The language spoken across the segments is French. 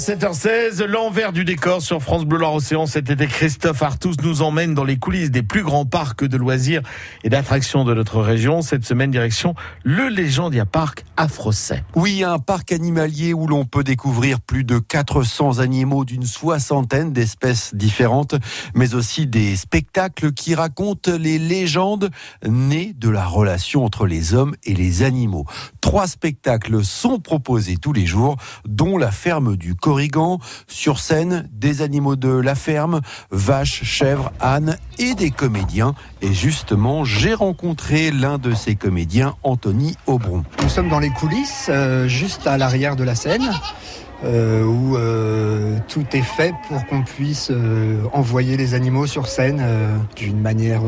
7h16, l'envers du décor sur France Bleu Loire Océan cet été. Christophe Artus nous emmène dans les coulisses des plus grands parcs de loisirs et d'attractions de notre région. Cette semaine, direction le Légendia Parc à Frosset. Oui, un parc animalier où l'on peut découvrir plus de 400 animaux d'une soixantaine d'espèces différentes, mais aussi des spectacles qui racontent les légendes nées de la relation entre les hommes et les animaux. Trois spectacles sont proposés tous les jours, dont la ferme du Sur scène, des animaux de la ferme, vaches, chèvres, ânes et des comédiens. Et justement, j'ai rencontré l'un de ces comédiens, Anthony Aubron. Nous sommes dans les coulisses, euh, juste à l'arrière de la scène. Euh, où euh, tout est fait pour qu'on puisse envoyer les animaux sur scène d'une manière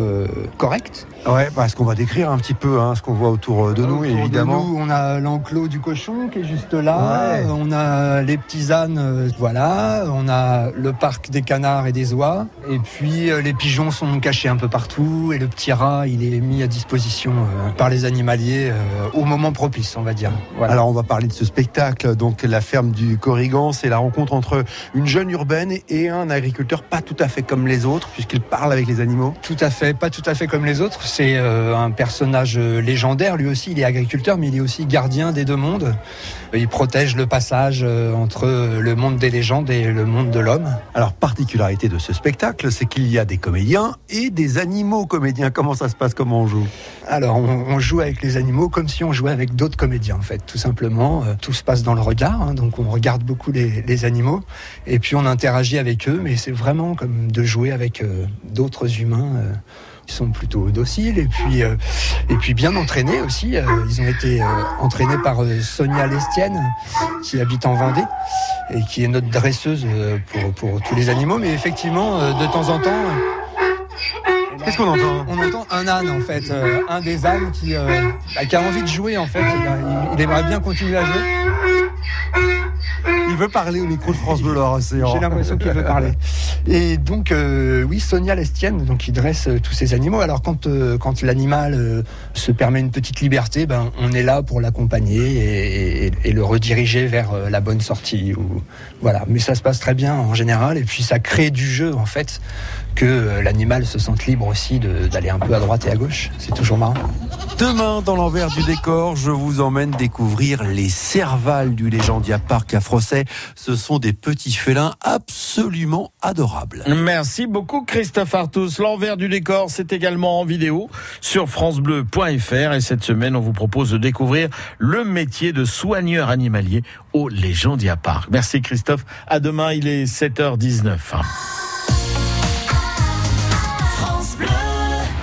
correcte. Ouais, parce qu'on va décrire un petit peu hein, ce qu'on voit autour de nous, Autour de évidemment. nous, on a l'enclos du cochon qui est juste là. Ouais. On a les petits ânes, euh, voilà. On a le parc des canards et des oies. Et puis euh, les pigeons sont cachés un peu partout. Et le petit rat, il est mis à disposition euh, par les animaliers euh, au moment propice, on va dire. Voilà. Alors on va parler de ce spectacle, donc la ferme du Corrigan, c'est la rencontre entre une jeune urbaine et un agriculteur pas tout à fait comme les autres, puisqu'il parle avec les animaux. Tout à fait, pas tout à fait comme les autres. C'est euh, un personnage euh, légendaire. Lui aussi, il est agriculteur, mais il est aussi gardien des deux mondes. Il protège le passage euh, entre le monde des légendes et le monde de l'homme. Alors particularité de ce spectacle, c'est qu'il y a des comédiens et des animaux comédiens. Comment ça se passe? Comment on joue? Alors, on, on joue avec les animaux comme si on jouait avec d'autres comédiens, en fait, tout simplement. Tout se passe dans le regard, hein, donc on regarde beaucoup les, les animaux, et puis on interagit avec eux, mais c'est vraiment comme de jouer avec euh, d'autres humains. euh, Ils sont plutôt dociles et puis euh, et puis bien entraînés aussi. Euh, Ils ont été euh, entraînés par Sonia Lestienne qui habite en Vendée et qui est notre dresseuse pour pour tous les animaux. Mais effectivement, de temps en temps. Qu'est-ce qu'on entend? on entend un âne en fait, un des ânes qui, bah, qui a envie de jouer en fait. Il aimerait bien continuer à jouer. Il veut parler au micro de France Bleu Océan. J'ai l'impression qu'il veut parler. Et donc euh, oui, Sonia Lestienne, donc qui dresse euh, tous ces animaux. Alors quand euh, quand l'animal se permet une petite liberté, ben on est là pour l'accompagner et, et- et le rediriger vers la bonne sortie. Ou voilà. Mais ça se passe très bien en général. Et puis ça crée du jeu en fait que l'animal se sente libre aussi d'aller un peu à droite et à gauche. C'est toujours marrant. Demain, dans l'envers du décor, je vous emmène découvrir les cervales du Légendia Parc à Frosset. Ce sont des petits félins absolument adorables. Merci beaucoup Christophe Artus. L'envers du décor, c'est également en vidéo sur francebleu.fr et cette semaine, on vous propose de découvrir le métier de soigneur animalier au Légendia Parc. Merci Christophe. À demain, il est 7h19.